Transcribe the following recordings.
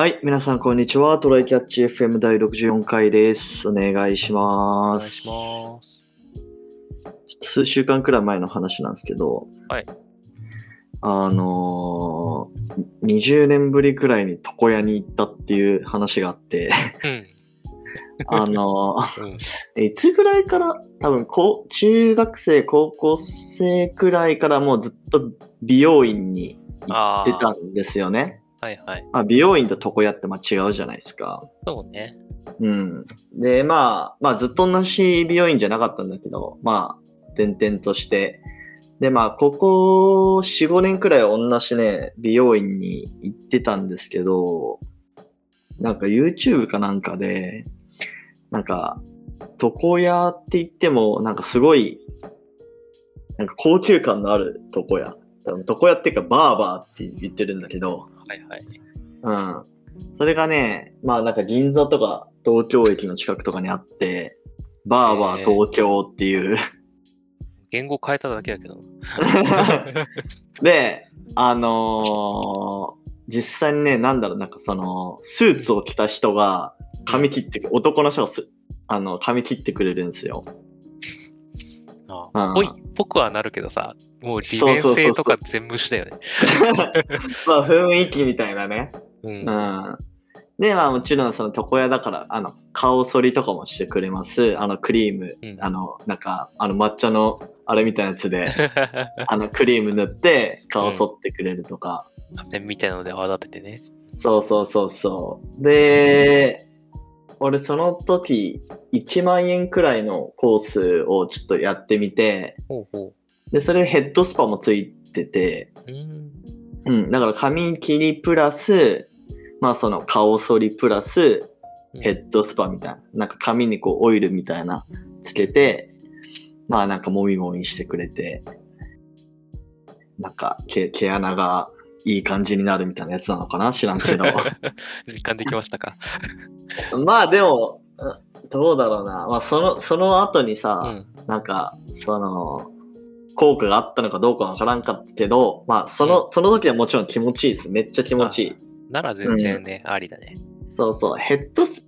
はい、皆さんこんにちは。トライキャッチ FM 第64回です。お願いしおます。願いします。数週間くらい前の話なんですけど、はい。あのー、20年ぶりくらいに床屋に行ったっていう話があって、うん。あのー、うん。いつぐらいから、多分こう、中学生、高校生くらいからもうずっと美容院に行ってたんですよね。はいはい。まあ、美容院と床屋ってまあ違うじゃないですか。そうね。うん。で、まあ、まあずっと同じ美容院じゃなかったんだけど、まあ、転々として。で、まあ、ここ4、5年くらい同じね、美容院に行ってたんですけど、なんか YouTube かなんかで、なんか、床屋って言っても、なんかすごい、なんか高級感のある床屋。床屋っていうかバーバーって言ってるんだけど、はいはい。うん。それがね、まあなんか銀座とか東京駅の近くとかにあって、バーバー東京っていう。言語変えただけだけど。で、あのー実際にね、なんだろう、なんかその、スーツを着た人が髪切ってく、男の人がす、あの、髪切ってくれるんですよ。うんあぽい、ぽくはなるけどさ、もう利便性とか全無視だよね。まあ雰囲気みたいなね。うん。うん。で、まあもちろんその床屋だから、あの、顔剃りとかもしてくれます。あの、クリーム、うんあの、なんか、あの、抹茶の、あれみたいなやつで、あの、クリーム塗って顔剃ってくれるとか。線みたいなので泡立ててね。そうそうそうそう。で、俺その時、1万円くらいのコースをちょっとやってみて、ほうほで、それヘッドスパもついてて、う。うん。うん、だから髪切りプラス、まあその顔剃りプラス、うんヘッドスパみたいな。なんか髪にこうオイルみたいなつけて、まあなんかもみもみしてくれて、なんか毛毛穴がいい感じになるみたいなやつなのかな知らんけど。実感できましたか？まあでも、うんどうだろうな。まあその、その後にうさ、ん。なんか、その、効果があったのかどうかわからんかったけど、まあその、その時はもちろん気持ちいいです。めっちゃ気持ちいい。なら全然ね、ありだね。そうそう、ヘッドス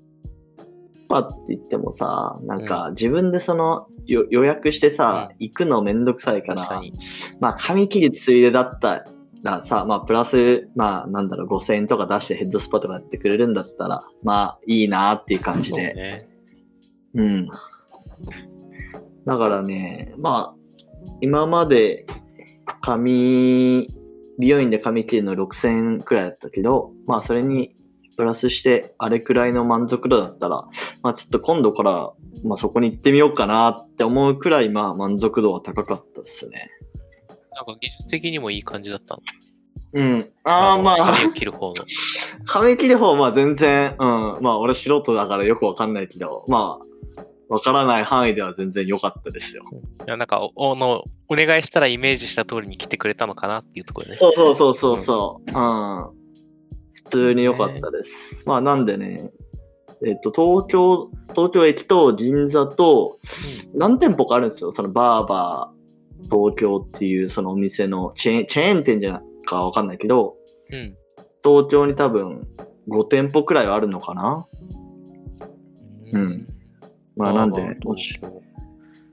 パって言ってもさ、なんか自分でそのよ予約してさ、う行くのめんどくさいか、らに。まあ髪切りついでだったらさ、まあプラス、まあなんだろう、5000円とか出してヘッドスパとかやってくれるんだったら、まあいいなっていう感じで。そうね。うん。だからね、まあ、今まで髪、美容院で髪切るの6000円くらいだったけど、まあそれにプラスしてあれくらいの満足度だったら、まあちょっと今度から、まあそこに行ってみようかなって思うくらい、まあ満足度は高かったですね。なんか技術的にもいい感じだったの？うん。ああ、のまあ、髪を切る方の。髪切る方は全然、うん。まあ俺素人だからよくわかんないけど、まあ、わからない範囲では全然良かったですよ。いや、なんかお、おの、お願いしたらイメージした通りに来てくれたのかなっていうところね。そうそうそうそうそう。うん。普通に良かったです。まあなんでね、えっと、東京、東京駅と銀座と、何店舗かあるんですよ。そのバーバー東京っていうそのお店のチェーン、チェーン店じゃないかわかんないけど、うん。東京に多分5店舗くらいはあるのかなうん。まあなんで、もし、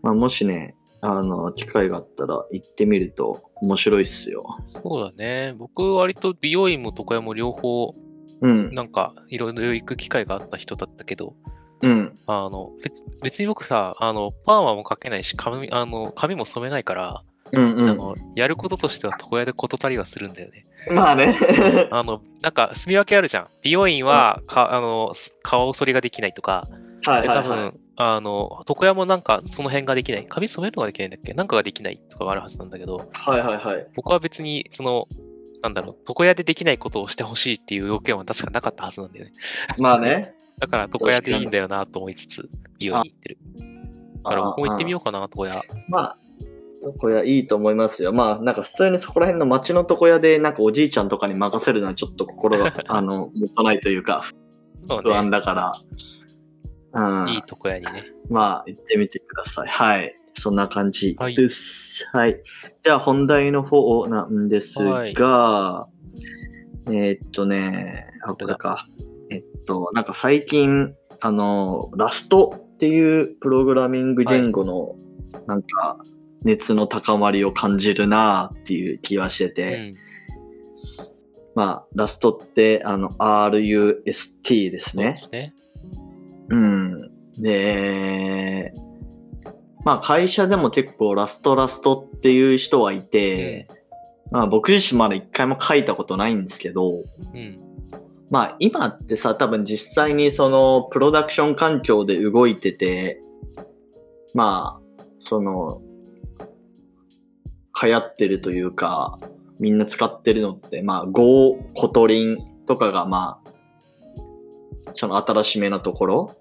まあもしね、あの、機会があったら行ってみると面白いっすよ。そうだね。僕割と美容院も床屋も両方、うん。なんかいろいろ行く機会があった人だったけど、うん。あの、別別に僕さ、あの、パーマもかけないし、髪、あの、髪も染めないから、うんうん。あの、やることとしては床屋で事足りはするんだよね。まあね。あの、なんか、住み分けあるじゃん。美容院は、か、あの、す顔剃りができないとか、はいはいはい。分、あの、床屋もなんか、その辺ができない。髪染めるのができないんだっけ？なんかができないとかがあるはずなんだけど、はいはいはい。僕は別に、その、なんだろう、床屋でできないことをしてほしいっていう要件は確かなかったはずなんだよね。まあね。だから、床屋でいいんだよなと思いつつ、美容院行ってる。だから、僕も行ってみようかな、床屋。う。まあ、床屋いいと思いますよ。まあ、なんか普通にそこら辺の街の床屋で、なんかおじいちゃんとかに任せるのはちょっと心が、あの、持たないというか、そう不安ね。だから。うん。いい床屋にね。まあ、行ってみてください。はい。そんな感じです。はい。じゃあ、本題の方なんですが、はいえーっとね、あ、これか。えっと、なんか最近、あの、ラストっていうプログラミング言語の、なんか、熱の高まりを感じるなっていう気はしてうて、ん。まあ、ラストって、あの、RUST ですねそうで。すね。うん。で、まあ会社でも結構ラストラストっていう人はいて、まあ僕自身まだ一回も書いたことないんですけど、うん。まあ今ってさ、多分実際にそのプロダクション環境で動いてて、まあ、その、流行ってるというか、みんな使ってるのって、まあ Go、 Kotlin とかがまあ、その新しめなところ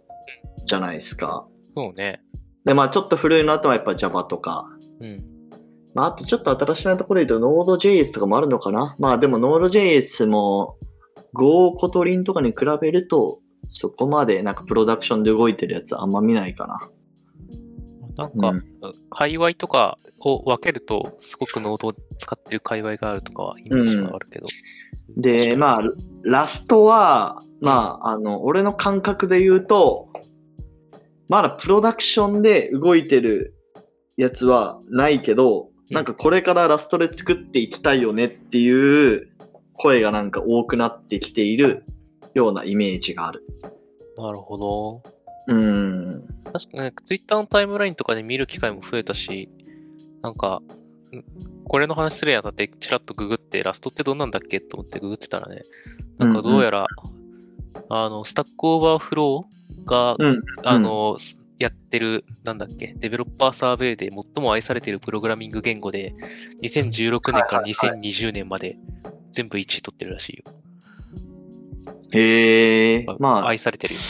じゃないですか。そうね。で、まあちょっと古いのあとはやっぱ Java とか、うん。まああとちょっと新しめなところで言うと Node.js とかもあるのかな。まあでも Node.js も Go、 Kotlin とかに比べると、そこまでなんかプロダクションで動いてるやつあんま見ないかな。なんか、うん界隈とかを分けると、すごく Node を使ってる界隈があるとかはイメージがあるけど。で、まあ、 Rust は、まあ、あの、俺の感覚で言うと、まだプロダクションで動いてるやつはないけど、うんなんかこれからラストで作っていきたいよねっていう声がなんか多くなってきているようなイメージがある。なるほど。うん。確かに、ツイッターのタイムラインとかで見る機会も増えたし、なんか、んこれの話するにあたって、チラッとググって、ラストってどんなんだっけと思ってググってたらね、なんかどうやら、あの、 Stack Overflow が、うん。あの、やってる、なんだっけ、 Developer Survey で最も愛されているプログラミング言語で、2016年からはいはい2020年まで全部1位取ってるらしいよ。へえ、まあ、愛されてるよ。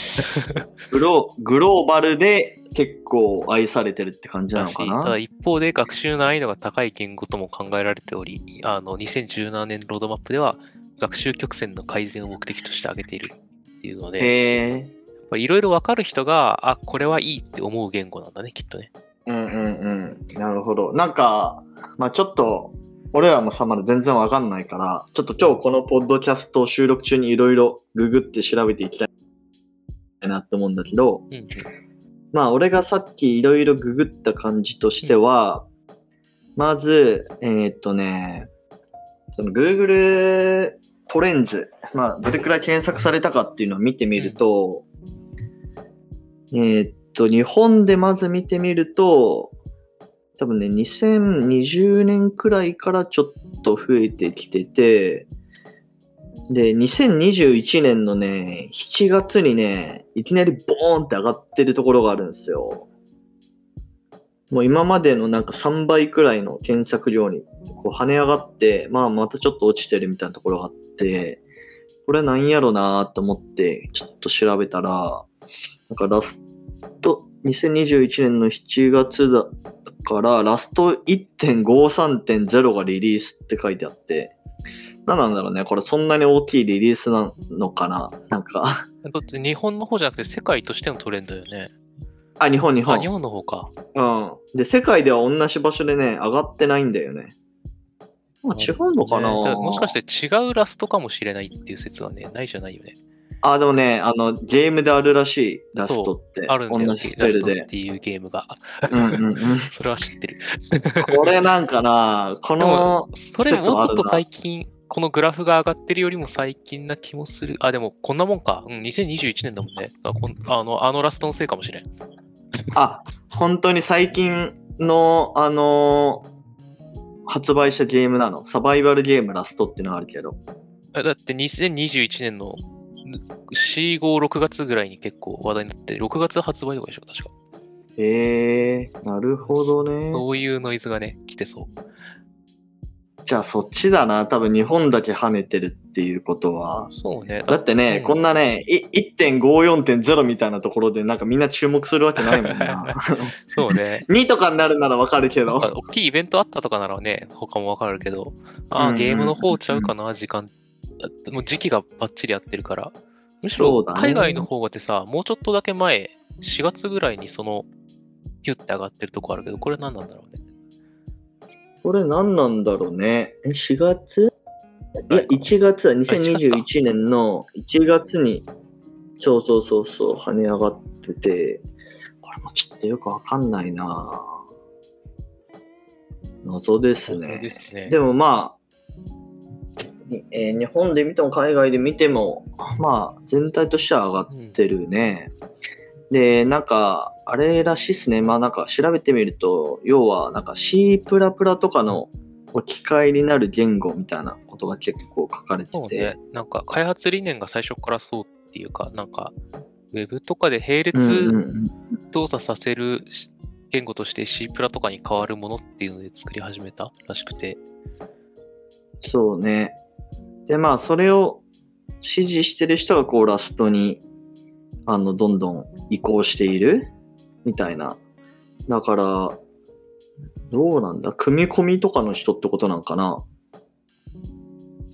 グログローバルで結構愛されてるって感じな。のかな？ただ一方で学習難易度が高い言語とも考えられており、あの、2017年ロードマップでは学習曲線の改善を目的として挙げているっていうので、へえ。いろいろわかる人が、あ、これはいいって思う言語なんだね、きっとね。うんうんうん。なるほど。なんか、まあちょっと、俺らもさ、まだ全然わかんないから、ちょっと今日このポッドキャスト収録中にいろいろググって調べていきたいなって思うんだけど、うんうん。まあ俺がさっきいろいろググった感じとしては、まず、えーっとね、その Google トレンズ、まあどれくらい検索されたかっていうのを見てみると、えーっと、日本でまず見てみると、多分ね、2020年くらいからちょっと増えてきてて、で、2021年のね、7月にね、いきなりボーンって上がってるところがあるんですよ。もう今までのなんか3倍くらいの検索量にこう跳ね上がって、まあまたちょっと落ちてるみたいなところがあって、これなんやろなと思ってちょっと調べたら、なんかラスト、2021年の7月だから、ラスト1.53.0がリリースって書いてあって、何なんだろうね。これそんなに大きいリリースなのかな？なんか、だって日本の方じゃなくて世界としてのトレンドだよね。あ、日本、日あ、本。日本の方か。うん。で、世界では同じ場所でね、上がってないんだよね。まあ、違うのかな、ねもしかして違うラストかもしれないっていう説はね、ないじゃないよね。あ、でもね、あの、ゲームであるらしい、ラストって。あるんだよ、スペラスルで。トっていうゲームが。うんうんうん。それは知ってる。これなんかな、この、それもうちょっと最近、このグラフが上がってるよりも最近な気もする。あ、でもこんなもんか。うん、2021年だもんね。あこんあのあのラストのせいかもしれん。あ、本当に最近の、あのー発売したゲームなの？サバイバルゲームラストっていうのがあるけど。あだって2021年の4、5、6月ぐらいに結構話題になって、6月発売とかでしょ、確か。えー、なるほどね。そういうノイズがね、来てそう。じゃあそっちだな。多分日本だけ跳ねてるっていうことは。そうね。だってね、うんこんなね、い1.54.0みたいなところでなんかみんな注目するわけないもんな。そうね。2とかになるならわかるけど。大きいイベントあったとかならね、他もわかるけど、ああ、ゲームの方ちゃうかな、時間。もう時期がバッチリ合ってるから。むしろ海外の方がってさ、もうちょっとだけ前、4月ぐらいにその、ピュッて上がってるとこあるけど、これ何なんだろうね？これ何なんだろうね？え、4月？いや、1月だ、2021年の1月に、そうそうそうそう、跳ね上がってて、これもちょっとよくわかんないな謎ですね。ですね。でもまあ、にえー日本で見ても海外で見ても、まあ、全体としては上がってるね。で、なんか、あれらしいっすね。まあなんか調べてみると、要はなんか C++ とかの置き換えになる言語みたいなことが結構書かれてて。そうね。なんか開発理念が最初からそうっていうか、なんか、ウェブとかで並うんうんう列ん動作させる言語として C プラとかに変わるものっていうので作り始めたらしくて。そうね。で、まあ、それを支持してる人が、こう、ラストに、あの、どんどん移行しているみたいな。だから、どうなんだ？組み込みとかの人ってことなんかな？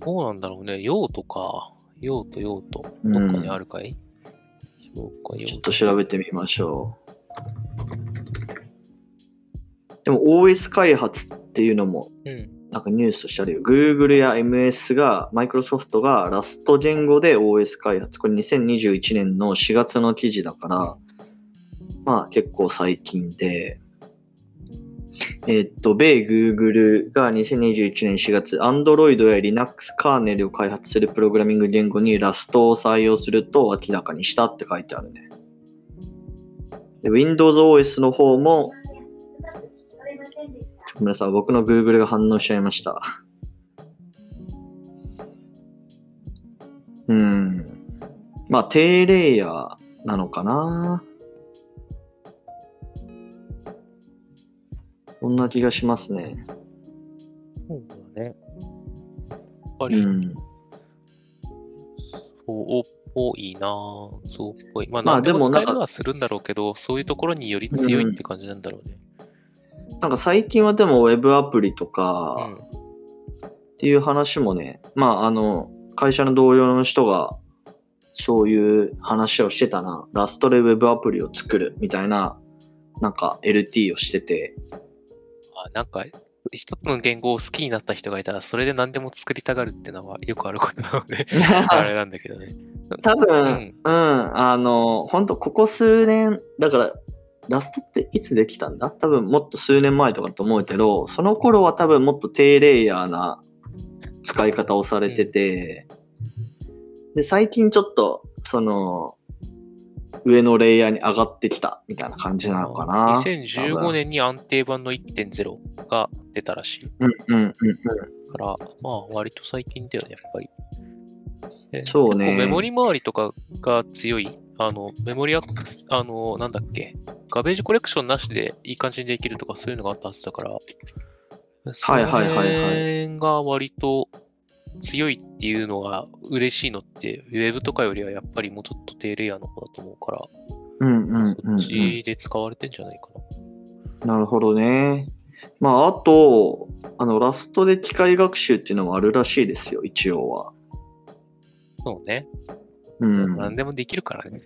どうなんだろうね。用途か。用途、用途。うんどっかにあるかい、そうか、用ちょっ途。と調べてみましょう。でも OS 開発っていうのもうん。なんかニュースとしてあるよ。Google や MS が、Microsoft がラスト言語で OS 開発。これ2021年の4月の記事だから、まあ結構最近で、えっと、米 Google が2021年4月、Android や Linux カーネルを開発するプログラミング言語にラストを採用すると明らかにしたって書いてあるね。Windows OS の方も、ごめんなさい、僕の Google が反応しちゃいました。うん。まあ、低レイヤーなのかな。そんな気がしますね。そうだね。やっぱり、うん。そう、多いなぁそうっぽい。まあ、まあ何でもでもなんか使えるはするんだろうけど、そういうところにより強いって感じなんだろうね。なんか最近はでも Web アプリとうかん。っていう話もね、まああの、会社の同僚の人がそういう話をしてたな。ラストで Web アプリを作るみたいな、なんか LT をしてて、あなんか、一つの言語を好きになった人がいたら、それで何でも作りたがるっていうのはよくあることなので、あれなんだけどね。多分、ううんん、あの、本当ここ数年、だから、ラストっていつできたんだ？多分もっと数年前とかだと思うけど、その頃は多分もっと低レイヤーな使い方をされてて、で、最近ちょっと、その、上のレイヤーに上がってきたみたいな感じなのかな。2015年に安定版の1.0が出たらしいうんうんうんうん。から、まあ割と最近だよね、やっぱり。でそうねメモリ周りとかが強い、あの、メモリアックス、あの、なんだっけ、ガベージコレクションなしでいい感じにできるとかそういうのがあったはずだから、そはいはいはいはいの辺が割と強いっていうのが嬉しいのって、ウェブとかよりはやっぱりもうちょっと低レイヤーの方だと思うから、うんうんうん、うん。そっちで使われてんじゃないかな。なるほどね。まあ、あと、あの、ラストで機械学習っていうのもあるらしいですよ、一応は。そうね。うん。何でもできるからね。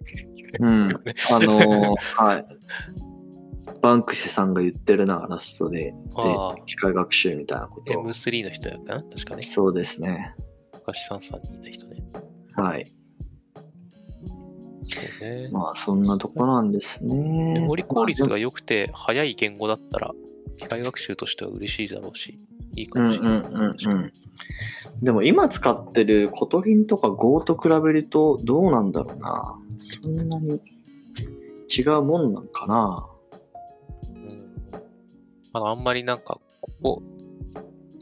うんね あのーはい。ばんくしさんが言ってるな、 Rust で。で機械学習みたいなことを。M3 の人やったな？確かね。そうですね。昔 Sansan にいた人ね。はい。まあ、そんなとこなんですね。メモリ効率まあが良くて速い言語だったら、機械学習としては嬉しいだろうし、いいかうんうんもしれない。うんうん。でも今使ってる Kotlin とか Go と比べるとどうなんだろうな。そんなに違うもんなんかな。うんまだあんまりなんか、ここ、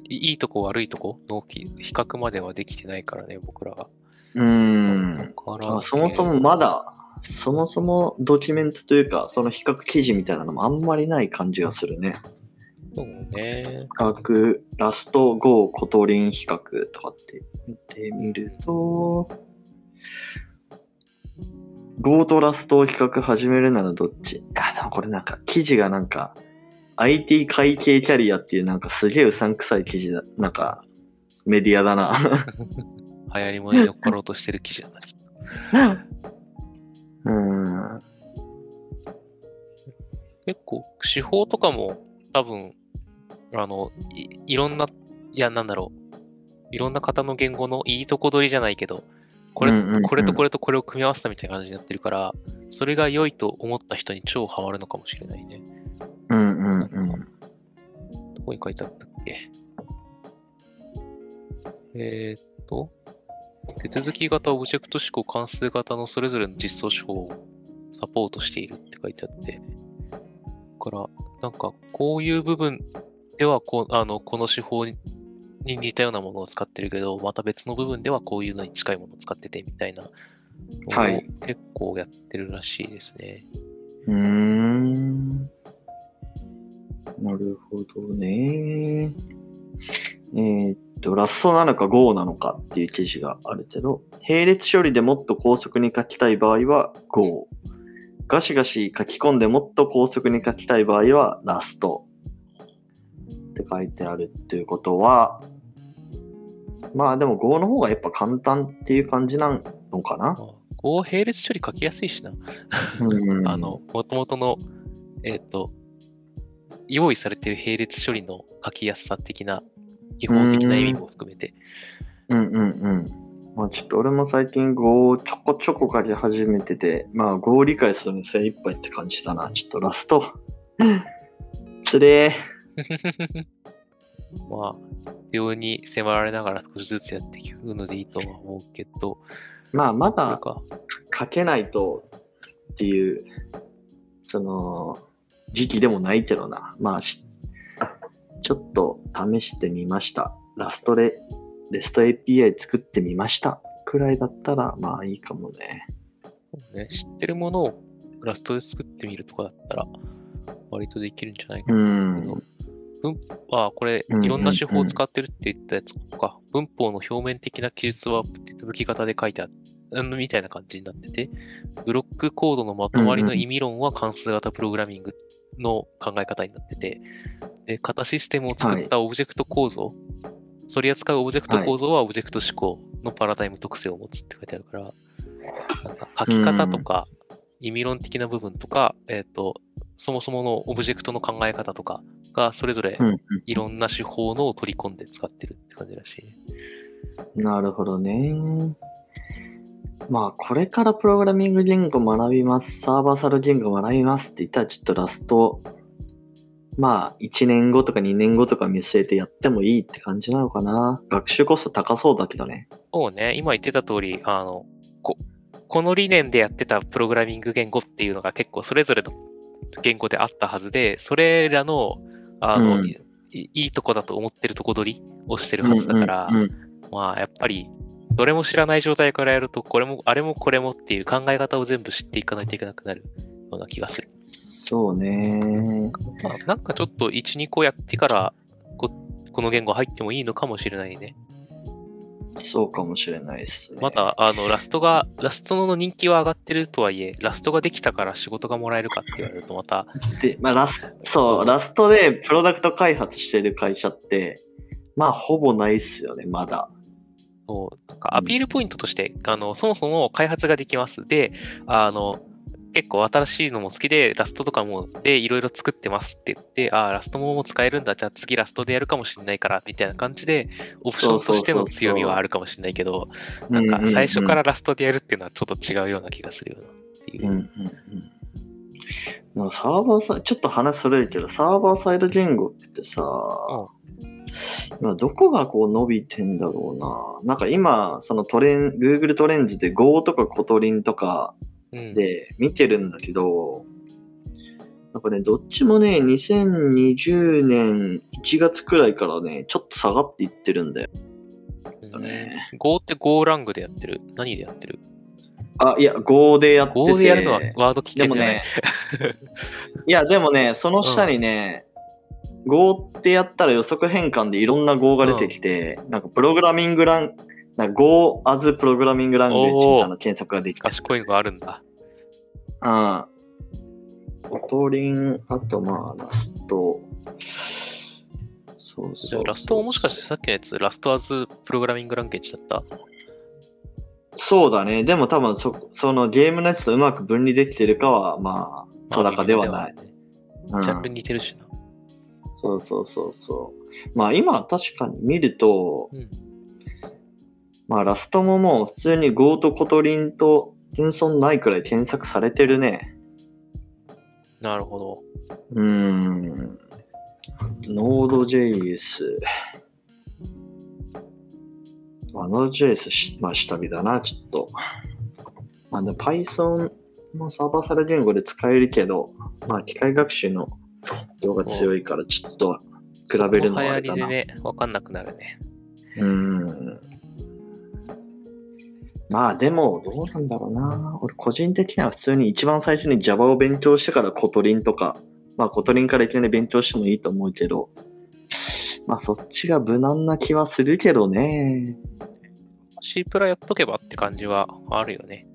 いいいとこ悪いとこの比較まではできてないからね、僕らが。うーん。だからあそもそもまだ、そもそもドキュメントというか、その比較記事みたいなのもあんまりない感じがするね。そうね。比較、ラスト GO コトリン比較とかって見てみると、Go とラストを比較始めるならどっち？あ、でもこれなんか記事がなんか IT 会計キャリアっていうなんかすげえうさんくさい記事だ。なんかメディアだな。流行りものに乗っかろうとしてる記事だな。うーん。結構、手法とかも多分、あの、いいろんな、いや、なんだろう。いろんな方の言語のいいとこ取りじゃないけど、これ、これとこれとこれを組み合わせたみたいな感じになってるから、それが良いと思った人に超ハマるのかもしれないね。うんうんうん。どこに書いてあったっけ？えーっと、手続き型オブジェクト指向関数型のそれぞれの実装手法をサポートしているって書いてあって、だから、なんか、こういう部分ではこう、あの、この手法に似たようなものを使ってるけど、また別の部分ではこういうのに近いものを使っててみたいなはい結構やってるらしいですね。うーん。なるほどね。えーっと、ラストなのか Go なのかっていう記事があるけど、並列処理でもっと高速に書きたい場合は Go。ガシガシ書き込んでもっと高速に書きたい場合はラスト。って書いてあるっていうことは、まあでも Go の方がやっぱ簡単っていう感じなのかな？まあこう並列処理書きやすいしな。うん あの、もともとの、えっ、と、用意されている並列処理の書きやすさ的な、基本的な意味も含めて。うんうんうん。まあちょっと俺も最近 Go をちょこちょこ書き始めてて、まあ Go を理解するのに精一杯って感じだな。ちょっとラスト。つれ まあ、病院に迫られながら少しずつやっていくのでいいとは思うけど、ー。まあまだ書けないとっていう、その、時期でもないけどな。まあし、ちょっと試してみました。ラストで、レスト API 作ってみました。くらいだったら、まあいいかもね。そうね、知ってるものをRust で作ってみるとかだったら、割とできるんじゃないかな。うん。文、あ、これ、いろんな手法を使ってるって言ったやつか。文法の表面的な記述は手続き型で書いてある。うんみたいな感じになってて、ブロックコードのまとまりの意味論は関数型プログラミングの考え方になってて、で、型システムを作ったオブジェクト構造、取り扱うオブジェクト構造はオブジェクト指向のパラダイム特性を持つって書いてあるから、なんか書き方とか、意味論的な部分とか、えっ、と、そもそものオブジェクトの考え方とかが、それぞれうんうんいろんな手法のを取り込んで使ってるって感じらしいね。なるほどね。まあ、これからプログラミング言語学びます、サーバーサイド言語学びますって言ったら、ちょっとラスト、まあ、1年後とか2年後とか見据えてやってもいいって感じなのかな。学習コスト高そうだけどね。そうね、今言ってた通り、あの、ここの理念でやってたプログラミング言語っていうのが結構それぞれの言語であったはずで、それらの、あの、うんいいいとこだと思ってるとこ取りをしてるはずだから、うんうんうんまあ、やっぱり、どれも知らない状態からやると、これも、あれもこれもっていう考え方を全部知っていかないといけなくなるような気がする。そうね。まあ、なんかちょっと1、2個やってからこ、この言語入ってもいいのかもしれないね。そうかもしれないですね。まだ、あの、ラストが、ラストの人気は上がってるとはいえ、ラストができたから仕事がもらえるかって言われるとまた、で、まあ、ラスそう、ラストでプロダクト開発してる会社って、まあ、ほぼないっすよね、まだ。そうなんかアピールポイントとして、あの、そもそも開発ができます。で、あの、結構新しいのも好きで、ラストとかもでいろいろ作ってますって言って、ああ、ラストももう使えるんだ、じゃあ次ラストでやるかもしれないから、みたいな感じで、オプションとしての強みはあるかもしれないけど、なんか最初から Rust でやるっていうのはちょっと違うような気がするよなっていう。うんうんうん。サーバーサイちょっと話それるけど、サーバーサイド言語ってさ、今どこがこう伸びてんだろうな。なんか今、そのトレン、Google トレンズで Go とか Kotlin とかうん、で見てるんだけど、なんかね、どっちもね、2020年1月くらいからね、ちょっと下がっていってるんだよ。うん。ね。Go って Go ラングでやってる？何でやってる？あ、いや、Go でやってて。?Go でやるのはワード危険じゃない？ね、いや、でもね、その下にね、Go ってやったら予測変換でいろんな Go が出てきて、なんかプログラミングラン、なんか Go as プログラミングランゲージみたいな検索ができて。賢いのがあるんだ。うん。 Kotlin、あとまあ、 Rust。そうそう Rust ももしかしてさっきのやつ、 Rust as programming language だった？そうだね。でも多分そ、そのゲームのやつとうまく分離できてるかは、まあ、定かではない。まあ。うんジャンル似てるしな。そうそうそうそう。まあ今確かに見ると、うんまあ Rust ももう普通に Go と Kotlin と遜色ないくらい検索されてるね。なるほど。うーん。Node.js。まあ、Node.js し、まあ、下火だな、ちょっと。まあ、で Python もサーバーサイド言語で使えるけど、まあ、機械学習の量が強いから、ちょっと比べるのはあれだな。りでね、わかんなくなるね。うーん。まあでも、どうなんだろうな。俺個人的には普通に一番最初に Java を勉強してから Kotlin とか、まあ Kotlin からいきなり勉強してもいいと思うけど、まあそっちが無難な気はするけどね。C プラやっとけばって感じはあるよね。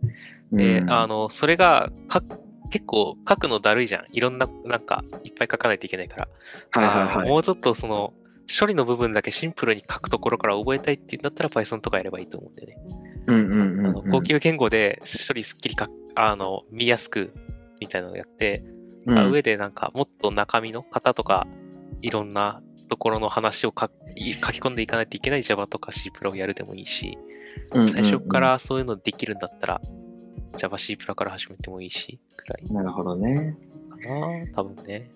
うん、であの、それがか、結構書くのだるいじゃん。いろんな、なんか、いっぱい書かないといけないから。はいはいはい。もうちょっとその、処理の部分だけシンプルに書くところから覚えたいっていうんだったら Python とかやればいいと思うんでね。うんうんうん、あの高級言語で処理すっきりかあの見やすくみたいなのをやって、うんあ上でなんかもっと中身の型とかいろんなところの話を書き書き込んでいかないといけない Java とか C プラをやるでもいいし、最初からそういうのできるんだったら Java C プラから始めてもいいし、くらいなるほどね。かな多分ね。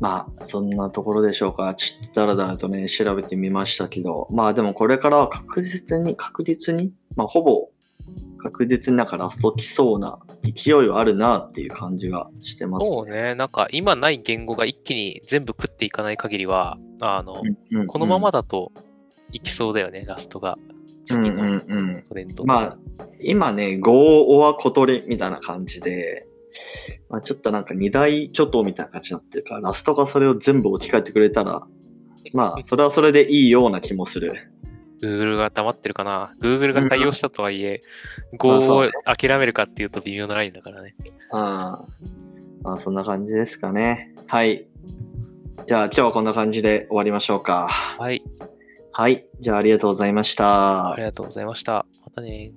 まあ、そんなところでしょうか。ちょっとだらだらとね、調べてみましたけど、まあでもこれからは確実に、確実に、まあほぼ確実になんかラスト来そうな勢いはあるなっていう感じがしてます、そうね、なんか今ない言語が一気に全部食っていかない限りは、あの、うんうんこのままだといきそうだよね、ラストが。次のうんうんうん。トレンド。まあ、今ね、Go or コトリみたいな感じで、まあ、ちょっとなんか二大巨頭みたいな感じになってるから、ラストがそれを全部置き換えてくれたら、まあ、それはそれでいいような気もする。Google が黙ってるかな ?Google が採用したとはいえ、Go をまあそうね諦めるかっていうと微妙なラインだからね。あまあ、そんな感じですかね。はい。じゃあ今日はこんな感じで終わりましょうか。はい。はい。じゃあありがとうございましたあり。がとうございました。またね。